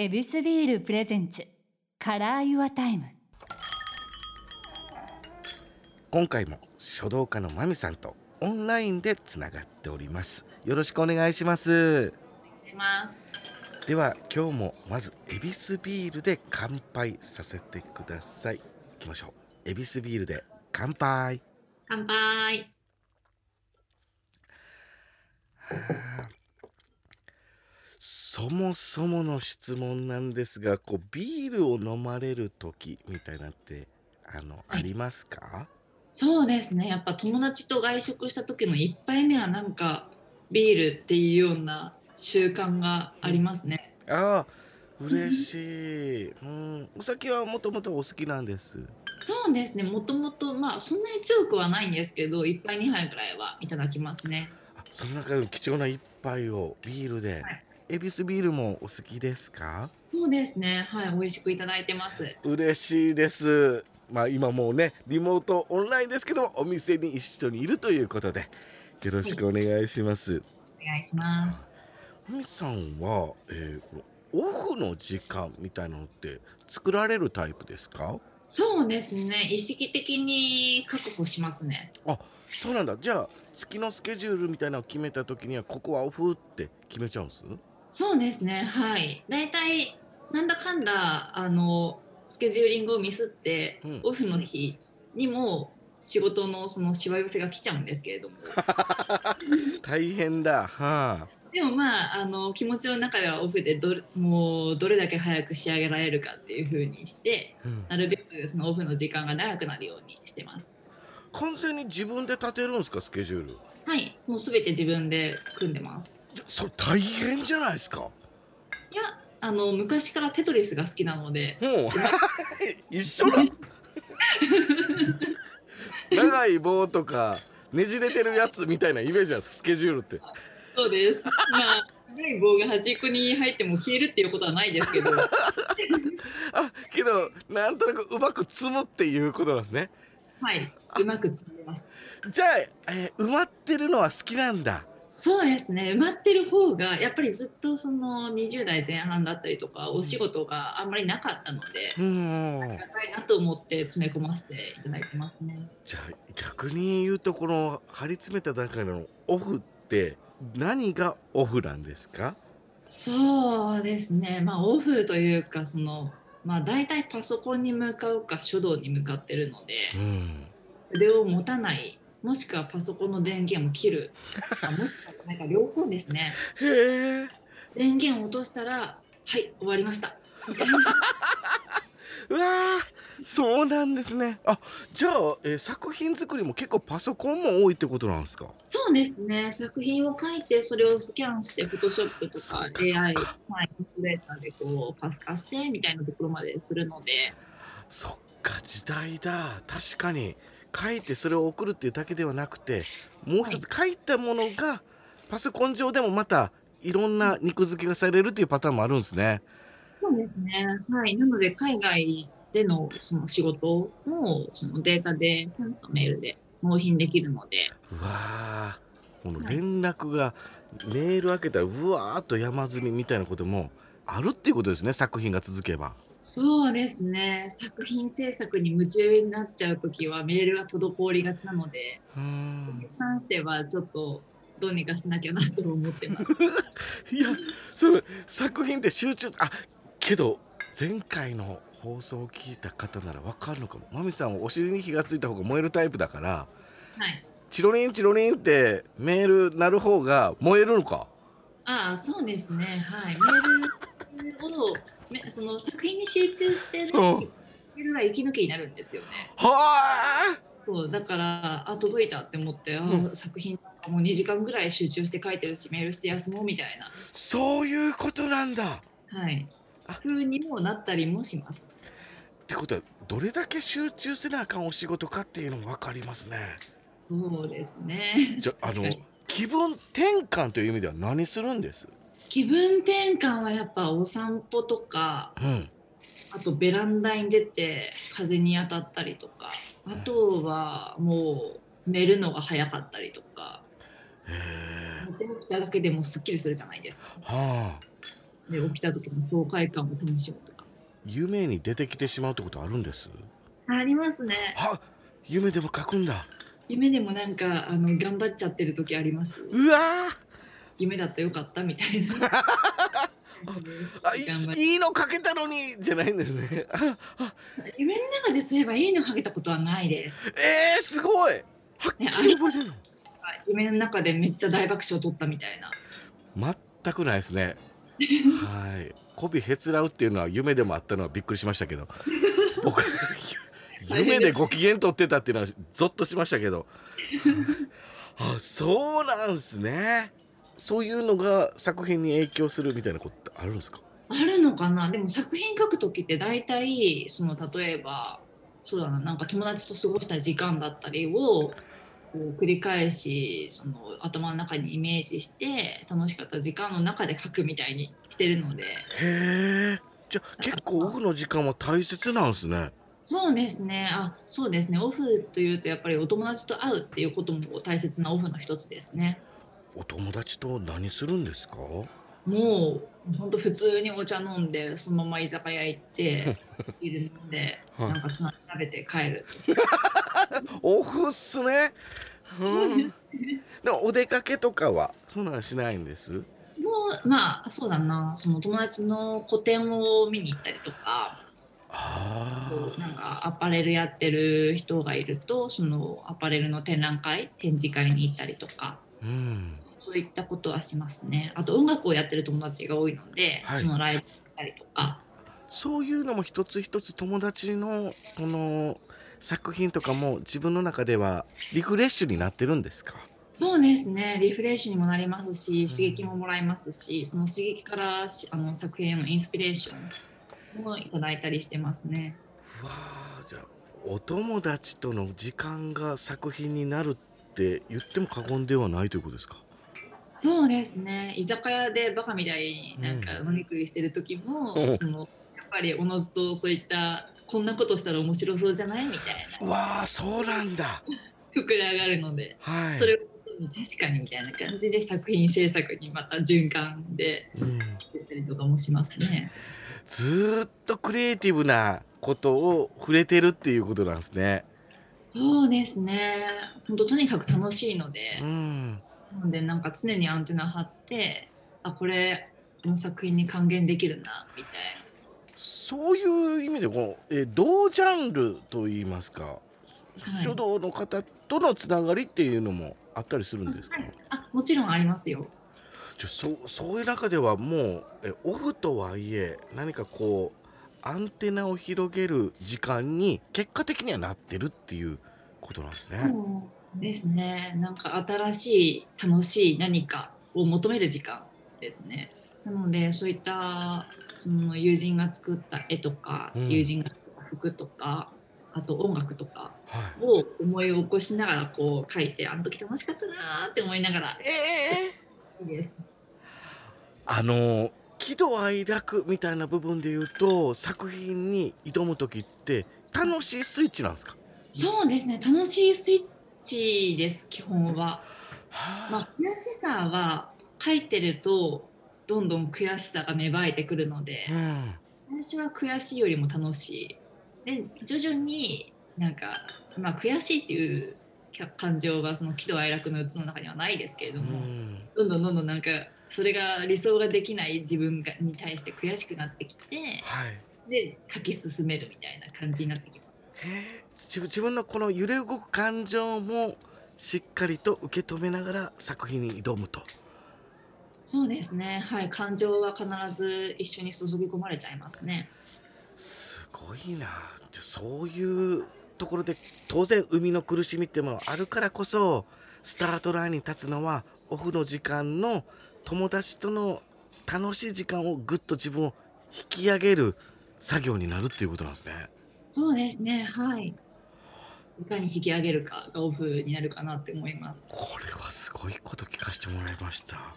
エビスビール presents Color Your Time。今回も書道家の万美さんとオンラインでつながっております。よろしくお願いします。します。では今日もまずエビスビールで乾杯させてください。行きましょう。エビスビールで乾杯。乾杯そもそもの質問なんですがこうビールを飲まれる時みたいなってあの、ありますか？そうですね。やっぱ友達と外食した時の1杯目はなんかビールっていうような習慣がありますね、ああ嬉しい、うん、お酒はもともとお好きなんです？そうですね。もともとまあそんなに強くはないんですけど1杯2杯ぐらいはいただきますね。あその中でも貴重な一杯をビールで、はいエビスビールもお好きですか？そうですね。はい美味しくいただいてます。嬉しいです。まあ今もうねリモートオンラインですけどもお店に一緒にいるということでよろしくお願いします。お願いします。みさんは、えーこのオフの時間みたいなのって作られるタイプですか？そうですね。意識的に確保しますね。あそうなんだ。じゃあ月のスケジュールみたいなのを決めた時にはここはオフって決めちゃうんです？そうですねはい。だいたいなんだかんだあのスケジューリングをミスって、うん。オフの日にも仕事のそのしわ寄せが来ちゃうんですけれども。大変だ。はあ。でもまああの気持ちの中ではオフでどれもうどれだけ早く仕上げられるかっていう風にしてうん。なるべくそのオフの時間が長くなるようにしてます。完全に自分で立てるんですかスケジュール。はい。もう全て自分で組んでますそれ大変じゃないですか。もいやあの昔からテトリスが好きなので。う 一緒だ。長い棒とかねじれてるやつみたいなイメージなんですスケジュールって。そうです。まあ、長い棒が端っこに入っても消えるっていうことはないですけど、あけどなんとなくうまく積むっていうことなんですね。はい、うまく積めます。じゃあ、えー埋まってるのは好きなんだそうですね。埋まってる方がやっぱりずっとその20代前半だったりとかお仕事があんまりなかったので、うんありがたいなと思って詰め込ませていただいてますね。じゃあ逆に言うとこの張り詰めた段階のオフって何がオフなんですか？そうですね。まあオフというかそのまあ大体パソコンに向かうか書道に向かってるので。うん筆を持たないもしくはパソコンの電源を切る。あもしくはなんか両方ですね。電源を落としたらはい終わりました。うわーそうなんですね。あじゃあ、えー作品作りも結構パソコンも多いってことなんですか？そうですね。作品を書いてそれをスキャンしてフォトショップとか AI かはいインスレーターでこうパス化してみたいなところまでするので。そっか時代だ。確かに書いてそれを送るっていうだけではなくてもう一つ書いたものがパソコン上でもまたいろんな肉付けがされるっていうパターンもあるんですね。そうですね。はい。なので海外でのその仕事もそのデータでポンとメールで納品できるので。うわー。この連絡がメール開けたらうわーっと山積みみたいなこともあるっていうことですね作品が続けば。そうですね。作品制作に夢中になっちゃう時はメールが滞りがちなのでうーんに関してはちょっとどうにかしなきゃなと思ってます。いやそれ作品って集中あけど前回の放送を聞いた方ならわかるのかも。マミさんはお尻に火がついた方が燃えるタイプだからはい。チロリンチロリンってメール鳴る方が燃えるのか？ああそうですね。はい。メールをめその作品に集中してるうんは息抜きになるんですよね。はあ。そうだからあ届いたって思って、あう作品もう2時間ぐらい集中して書いてるしメールして休もうみたいな。そういうことなんだ。はい。あ。風にもなったりもします。ってことはどれだけ集中せなあかんお仕事かっていうのも分かりますね。そうですね。じゃあの気分転換という意味では何するんです？気分転換はやっぱお散歩とかうん。あとベランダに出て風に当たったりとかあとはもう寝るのが早かったりとか寝て起きただけでもすっきりするじゃないですか。はあ。で起きた時の爽快感を楽しむとか。夢に出てきてしまうってことあるんです？ありますね。は夢でも書くんだ。夢でもなんかあの頑張っちゃってる時あります。うわ夢だったよかったみたいな。ー あいいいの書けたのにじゃないんですね。夢の中でそういえばいいのかけたことはないです。えー、すごい。はっきり覚えてるの夢の中でめっちゃ大爆笑取ったみたいな。全くないですね。はい。媚びへつらうっていうのは夢でもあったのはびっくりしましたけど。僕夢でご機嫌取ってたっていうのはゾッとしましたけど。あそうなんすねそういうのが作品に影響するみたいなことってあるんですか？あるのかな？でも作品書く時って大体その例えばそうだななんか友達と過ごした時間だったりを繰り返しその頭の中にイメージして楽しかった時間の中で書くみたいにしてるので。へえじゃあ結構オフの時間は大切なんですね。そうですね。あそうですね。オフというとやっぱりお友達と会うっていうことも大切なオフの一つですね。お友達と何するんですか？もう本当普通にお茶飲んでそのまま居酒屋行ってビール飲んではい。なんかつまみ食べて帰る。オフっすね、うん、でもお出かけとかはそんなんしないんです？もうまあそうだな。その友達の個展を見に行ったりとかあなんかアパレルやってる人がいるとそのアパレルの展覧会展示会に行ったりとか。うんそういったことはしますね。あと音楽をやってる友達が多いので、はい。そのライブ行ったりとか。そういうのも一つ一つ友達のこの作品とかも自分の中ではリフレッシュになってるんですか？そうですね。リフレッシュにもなりますし刺激ももらえますしその刺激からしあの作品へのインスピレーションもいただいたりしてますね。うわあじゃあお友達との時間が作品になるって言っても過言ではないということですか？そうですね。居酒屋でバカみたいになんか飲み食いしてる時も、うん。そのやっぱりおのずとそういったこんなことしたら面白そうじゃないみたいな。うわあそうなんだ。膨れ上がるので、はい。それを確かにみたいな感じで作品制作にまた循環でうん。してたりとかもしますね。ずーっとクリエイティブなことを触れてるっていうことなんですね。そうですね。本当とにかく楽しいので。う、ん、なのでなんか常にアンテナ張ってあこれこの作品に還元できるなみたいな。そういう意味でこのえ同ジャンルといいますか、はい書道の方とのつながりっていうのもあったりするんですか？はいあもちろんありますよ。じゃあそうそういう中ではもうえオフとはいえ何かこうアンテナを広げる時間に結果的にはなってるっていうことなんですね。そうですね。なんか新しい楽しい何かを求める時間ですね。なのでそういったその友人が作った絵とか、うん友人が作った服とかあと音楽とかはい。を思い起こしながらこう書いてあの時楽しかったなーって思いながらええいいです。あの喜怒哀楽みたいな部分で言うと作品に挑む時って楽しいスイッチなんですか？そうですね。楽しいスイッチです基本は。はまあ、悔しさは書いてるとどんどん悔しさが芽生えてくるので。うん、最初は悔しいよりも楽しいで徐々になんか、まあ、悔しいっていう感情はその喜怒哀楽のうつの中にはないですけれどうも、ん、どんどんどんどんなんかそれが理想ができない自分がに対して悔しくなってきてはい。で書き進めるみたいな感じになってきます。自分自分のこの揺れ動く感情もしっかりと受け止めながら作品に挑むと。そうですねはい感情は必ず一緒に注ぎ込まれちゃいますね。すごいな。そういうところで当然生みの苦しみってものあるからこそスタートラインに立つのはオフの時間の友達との楽しい時間をぐっと自分を引き上げる作業になるっていうことなんですね。そうですねはいいかに引き上げるかがオフになるかなって思います。これはすごいこと聞かせてもらいました。は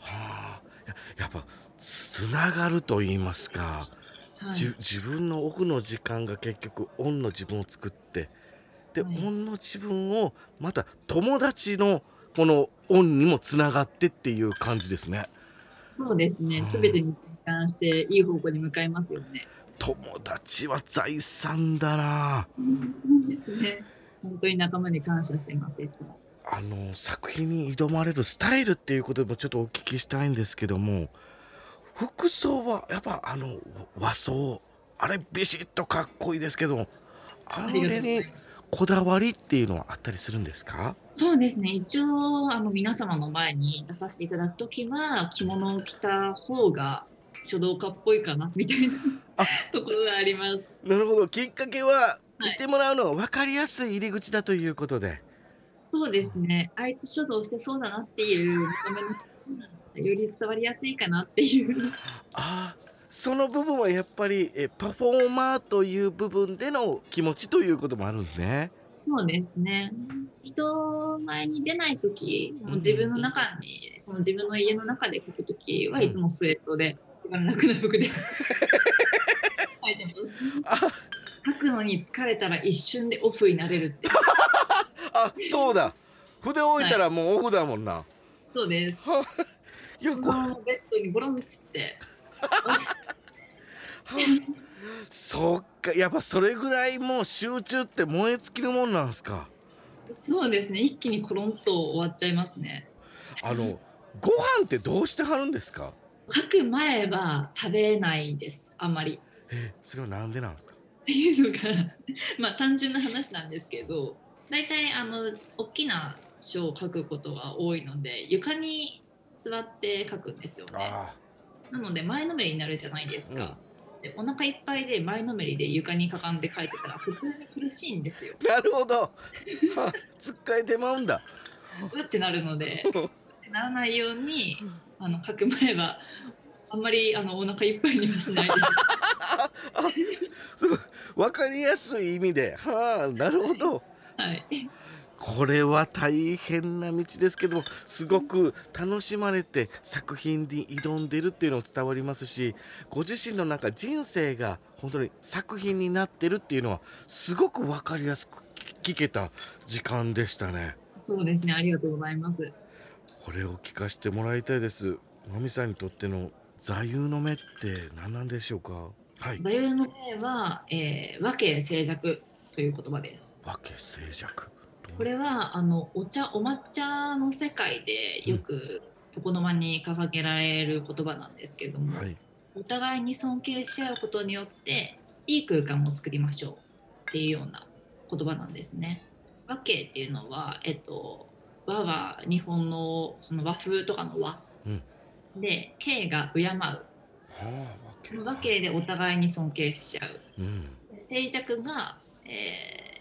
あ、ややっぱつながると言いますか、はいじ自分のオフの時間が結局オンの自分を作ってで、はいオンの自分をまた友達のこのオンにもつながってっていう感じですね。そうですねうん。すべてに貫していい方向に向かいますよね。友達は財産だな。本当に仲間に感謝しています。あの作品に挑まれるスタイルっていうこともちょっとお聞きしたいんですけども服装はやっぱあの和装あれビシッとかっこいいですけどあれに。こだわりっていうのはあったりするんですか？そうですね。一応あの皆様の前に出させていただくときは着物を着た方が書道家っぽいかなみたいなあところがあります。なるほどきっかけははい見てもらうのが分かりやすい入り口だということで、そうですね。あいつ書道してそうだなっていうより伝わりやすいかなっていう。ああその部分はやっぱりえパフォーマーという部分での気持ちということもあるんですね。そうですね。人前に出ないとき、もう自分の中に、その自分の家の中で書くときはいつもスウェットで、一番楽な服で 書いてます。あ書くのに疲れたら一瞬でオフになれるって。あそうだ筆置いたらもうオフだもんな。そうです。いやそこのベッドにボロンっつって。そっかやっぱそれぐらいもう集中って燃え尽きるもんなんですか。そうですね。一気にコロンと終わっちゃいますね。あのご飯ってどうしてはるんですか。書く前は食べないです。あんまり。えそれはなんでなんですか？っていうのがまあ単純な話なんですけど大体あの大きな書を書くことが多いので床に座って書くんですよねあなので前のめりになるじゃないですか、でお腹いっぱいで前のめりで床にかがんで書いてたら普通に苦しいんですよあなるほど。はつっかえてまうんだ。うってなるので ならないようにあの書く前はあんまりあのお腹いっぱいにはしないで。すごい分かりやすい意味で。はあなるほど。はい。これは大変な道ですけどすごく楽しまれて作品に挑んでるっていうのも伝わりますしご自身の中人生が本当に作品になってるっていうのはすごく分かりやすく聞けた時間でしたね。そうですね。ありがとうございますこれを聞かせてもらいたいです。まみさんにとっての座右の銘って何なんでしょうか？はい。座右の銘は、えー、和敬静寂という言葉です。和気静寂。これはあのお茶お抹茶の世界でよく床の間に掲げられる言葉なんですけども、はい。お互いに尊敬し合うことによっていい空間を作りましょうっていうような言葉なんですね。和敬っていうのは、えっと、和は日本のその和風とかの和、うん。で敬が敬う。はあ和敬でお互いに尊敬し合う。うん。静寂が、え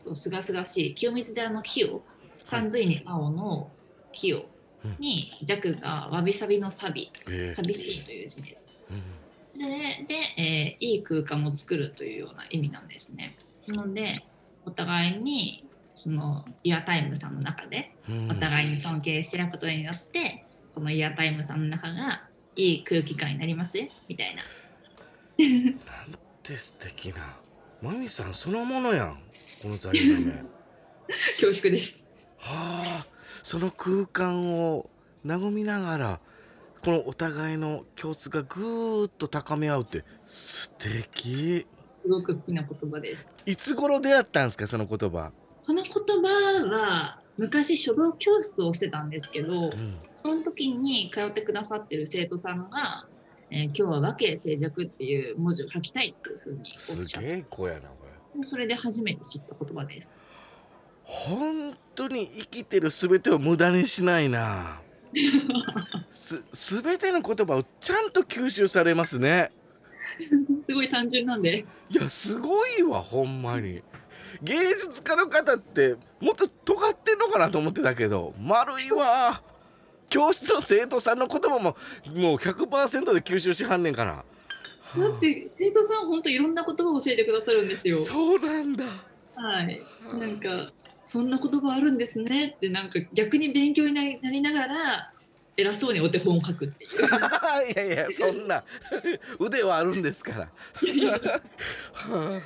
ー、とすがすがしい清水寺の清三髄に青の清うん。に弱がわびさびのサビえ。ー寂しいという字です。うん。それで、えーいい空間を作るというような意味なんですね。なのでお互いにそのイヤータイムさんの中でうん。お互いに尊敬し合うことによってこのイヤータイムさんの中がいい空気感になりますみたいな。なんて素敵な。マミさんそのものやんこの座右の銘は恐縮です。あその空間を和みながらこのお互いの共通がぐーっと高め合うって素敵。すごく好きな言葉です。いつ頃出会ったんですかその言葉、この言葉は昔書道教室をしてたんですけどうん、その時に通ってくださってる生徒さんが、えー今日は和敬静寂っていう文字を書きたいっていうふうにおっしゃって。すげえ子やなこれ。それで初めて知った言葉です。本当に生きてる全てを無駄にしないな。す全ての言葉をちゃんと吸収されますね。すごい単純なんで。いやすごいわほんまに芸術家の方ってもっと尖ってんのかなと思ってたけど丸いわ教室の生徒さんの言葉ももう100%で吸収しはんねんからだって生徒さん本当いろんな言葉を教えてくださるんですよ。そうなんだはい、なんかそんな言葉あるんですねってなんか逆に勉強になりなりながら偉そうにお手本を書くっていう。いやいやそんな腕はあるんですから。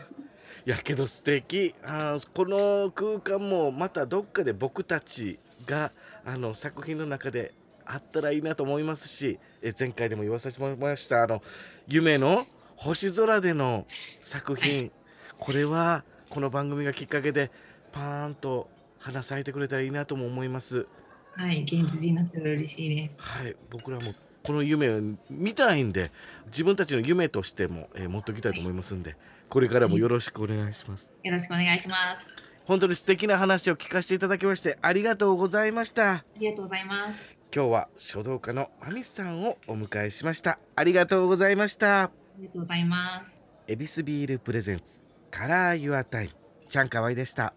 やけど素敵。あーこの空間もまたどっかで僕たちがあの作品の中であったらいいなと思いますしえ前回でも言わせてもらいましたあの夢の星空での作品、はいこれはこの番組がきっかけでパーンと花咲いてくれたらいいなとも思います。はい、現実になったら嬉しいです。はい僕らもこの夢を見たいんで自分たちの夢としても、えー持っておきたいと思いますんでこれからもよろしくお願いします。よろしくお願いします。本当に素敵な話を聞かせていただきましてありがとうございました。ありがとうございます。今日は書道家の万美さんをお迎えしました。ありがとうございました。ありがとうございます。エビスビール presents Color Your Time ちゃんかわいでした